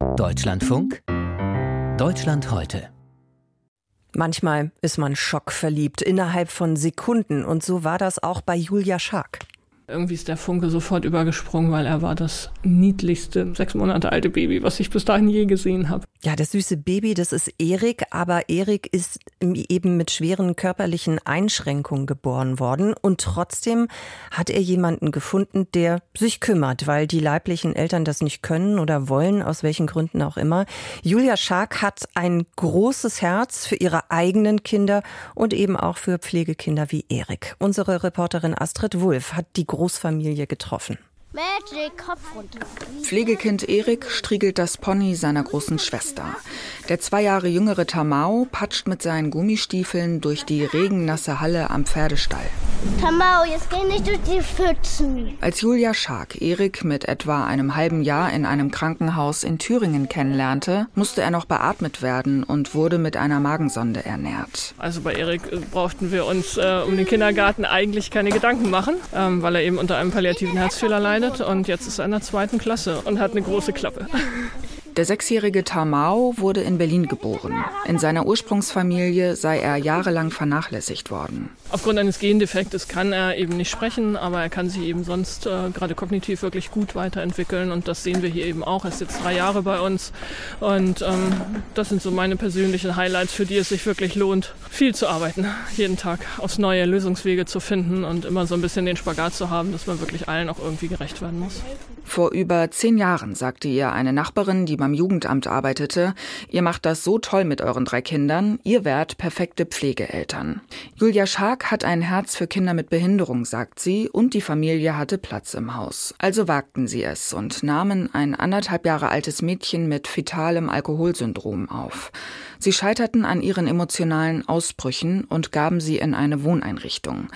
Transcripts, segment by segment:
Deutschlandfunk Deutschland heute. Manchmal ist man schockverliebt innerhalb von Sekunden und so war das auch bei Julia Schark. Irgendwie ist der Funke sofort übergesprungen, weil er war das niedlichste sechs Monate alte Baby, was ich bis dahin je gesehen habe. Ja, das süße Baby, das ist Erik, aber Erik ist eben mit schweren körperlichen Einschränkungen geboren worden und trotzdem hat er jemanden gefunden, der sich kümmert, weil die leiblichen Eltern das nicht können oder wollen, aus welchen Gründen auch immer. Julia Schark hat ein großes Herz für ihre eigenen Kinder und eben auch für Pflegekinder wie Erik. Unsere Reporterin Astrid Wulff hat die Großfamilie getroffen. Magic, Kopf runter. Pflegekind Erik striegelt das Pony seiner großen Schwester. Der zwei Jahre jüngere Tamao patscht mit seinen Gummistiefeln durch die regennasse Halle am Pferdestall. Tamao, jetzt geh nicht durch die Pfützen. Als Julia Schark Erik mit etwa einem halben Jahr in einem Krankenhaus in Thüringen kennenlernte, musste er noch beatmet werden und wurde mit einer Magensonde ernährt. Also bei Erik äh, brauchten wir uns äh, um den Kindergarten eigentlich keine Gedanken machen, ähm, weil er eben unter einem palliativen Herzfehler leidet und jetzt ist er in der zweiten Klasse und hat eine große Klappe. Der sechsjährige Tamao wurde in Berlin geboren. In seiner Ursprungsfamilie sei er jahrelang vernachlässigt worden. Aufgrund eines Gendefektes kann er eben nicht sprechen, aber er kann sich eben sonst äh, gerade kognitiv wirklich gut weiterentwickeln und das sehen wir hier eben auch. Er ist jetzt drei Jahre bei uns und ähm, das sind so meine persönlichen Highlights, für die es sich wirklich lohnt, viel zu arbeiten, jeden Tag aufs neue Lösungswege zu finden und immer so ein bisschen den Spagat zu haben, dass man wirklich allen auch irgendwie gerecht werden muss. Vor über zehn Jahren sagte ihr eine Nachbarin, die beim Jugendamt arbeitete, ihr macht das so toll mit euren drei Kindern, ihr wärt perfekte Pflegeeltern. Julia Schark hat ein Herz für Kinder mit Behinderung, sagt sie, und die Familie hatte Platz im Haus. Also wagten sie es und nahmen ein anderthalb Jahre altes Mädchen mit fetalem Alkoholsyndrom auf. Sie scheiterten an ihren emotionalen Ausbrüchen und gaben sie in eine Wohneinrichtung.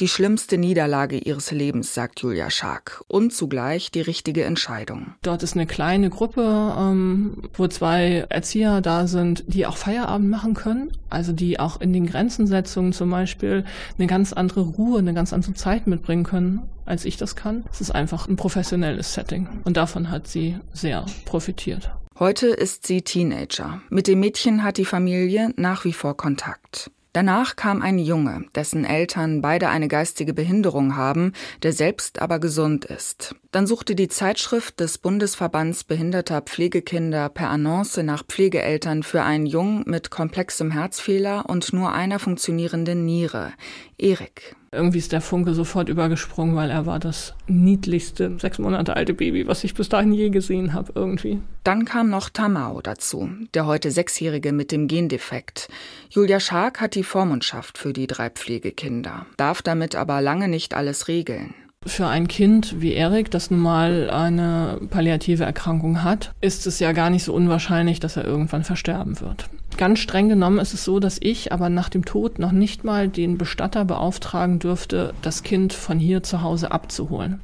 Die schlimmste Niederlage ihres Lebens, sagt Julia Schark, und zugleich die richtige Entscheidung. Dort ist eine kleine Gruppe, ähm, wo zwei Erzieher da sind, die auch Feierabend machen können, also die auch in den Grenzensetzungen zum Beispiel eine ganz andere Ruhe, eine ganz andere Zeit mitbringen können als ich das kann. Es ist einfach ein professionelles Setting und davon hat sie sehr profitiert. Heute ist sie Teenager. Mit dem Mädchen hat die Familie nach wie vor Kontakt. Danach kam ein Junge, dessen Eltern beide eine geistige Behinderung haben, der selbst aber gesund ist. Dann suchte die Zeitschrift des Bundesverbands behinderter Pflegekinder per Annonce nach Pflegeeltern für einen Jungen mit komplexem Herzfehler und nur einer funktionierenden Niere, Erik. Irgendwie ist der Funke sofort übergesprungen, weil er war das niedlichste sechs Monate alte Baby, was ich bis dahin je gesehen habe irgendwie. Dann kam noch Tamao dazu, der heute Sechsjährige mit dem Gendefekt. Julia Schark hat die Vormundschaft für die drei Pflegekinder, darf damit aber lange nicht alles regeln. Für ein Kind wie Erik, das nun mal eine palliative Erkrankung hat, ist es ja gar nicht so unwahrscheinlich, dass er irgendwann versterben wird. Ganz streng genommen ist es so, dass ich aber nach dem Tod noch nicht mal den Bestatter beauftragen dürfte, das Kind von hier zu Hause abzuholen,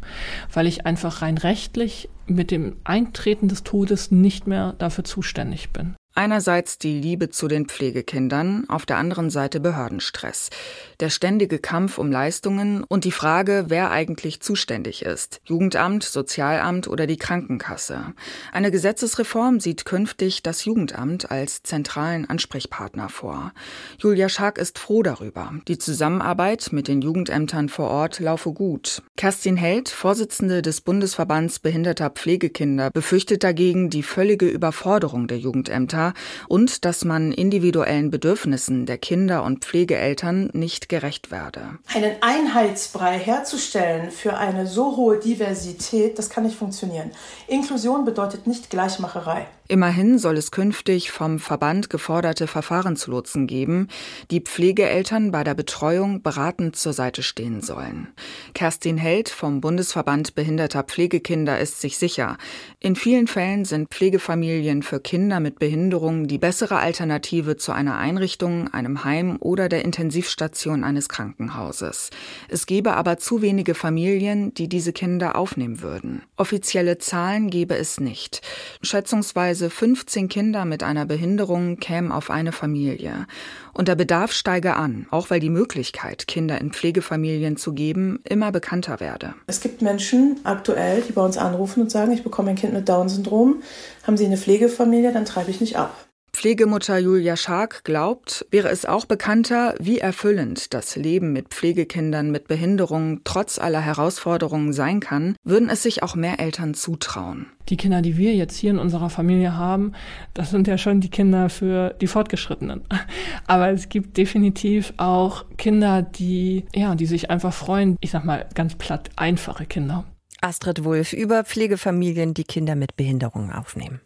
weil ich einfach rein rechtlich mit dem Eintreten des Todes nicht mehr dafür zuständig bin. Einerseits die Liebe zu den Pflegekindern, auf der anderen Seite Behördenstress, der ständige Kampf um Leistungen und die Frage, wer eigentlich zuständig ist, Jugendamt, Sozialamt oder die Krankenkasse. Eine Gesetzesreform sieht künftig das Jugendamt als zentralen Ansprechpartner vor. Julia Schark ist froh darüber. Die Zusammenarbeit mit den Jugendämtern vor Ort laufe gut. Kerstin Held, Vorsitzende des Bundesverbands behinderter Pflegekinder, befürchtet dagegen die völlige Überforderung der Jugendämter und dass man individuellen Bedürfnissen der Kinder und Pflegeeltern nicht gerecht werde. Einen Einheitsbrei herzustellen für eine so hohe Diversität, das kann nicht funktionieren. Inklusion bedeutet nicht Gleichmacherei. Immerhin soll es künftig vom Verband geforderte Verfahrenslotsen geben, die Pflegeeltern bei der Betreuung beratend zur Seite stehen sollen. Kerstin Held vom Bundesverband behinderter Pflegekinder ist sich sicher, in vielen Fällen sind Pflegefamilien für Kinder mit Behinderung Behinderung die bessere Alternative zu einer Einrichtung, einem Heim oder der Intensivstation eines Krankenhauses. Es gebe aber zu wenige Familien, die diese Kinder aufnehmen würden. Offizielle Zahlen gebe es nicht. Schätzungsweise 15 Kinder mit einer Behinderung kämen auf eine Familie. Und der Bedarf steige an, auch weil die Möglichkeit, Kinder in Pflegefamilien zu geben, immer bekannter werde. Es gibt Menschen aktuell, die bei uns anrufen und sagen, ich bekomme ein Kind mit Down-Syndrom. Haben Sie eine Pflegefamilie, dann treibe ich nicht ab. Pflegemutter Julia Schark glaubt, wäre es auch bekannter, wie erfüllend das Leben mit Pflegekindern mit Behinderung trotz aller Herausforderungen sein kann, würden es sich auch mehr Eltern zutrauen. Die Kinder, die wir jetzt hier in unserer Familie haben, das sind ja schon die Kinder für die Fortgeschrittenen. Aber es gibt definitiv auch Kinder, die, ja, die sich einfach freuen. Ich sag mal ganz platt, einfache Kinder. Astrid Wulff über Pflegefamilien, die Kinder mit Behinderungen aufnehmen.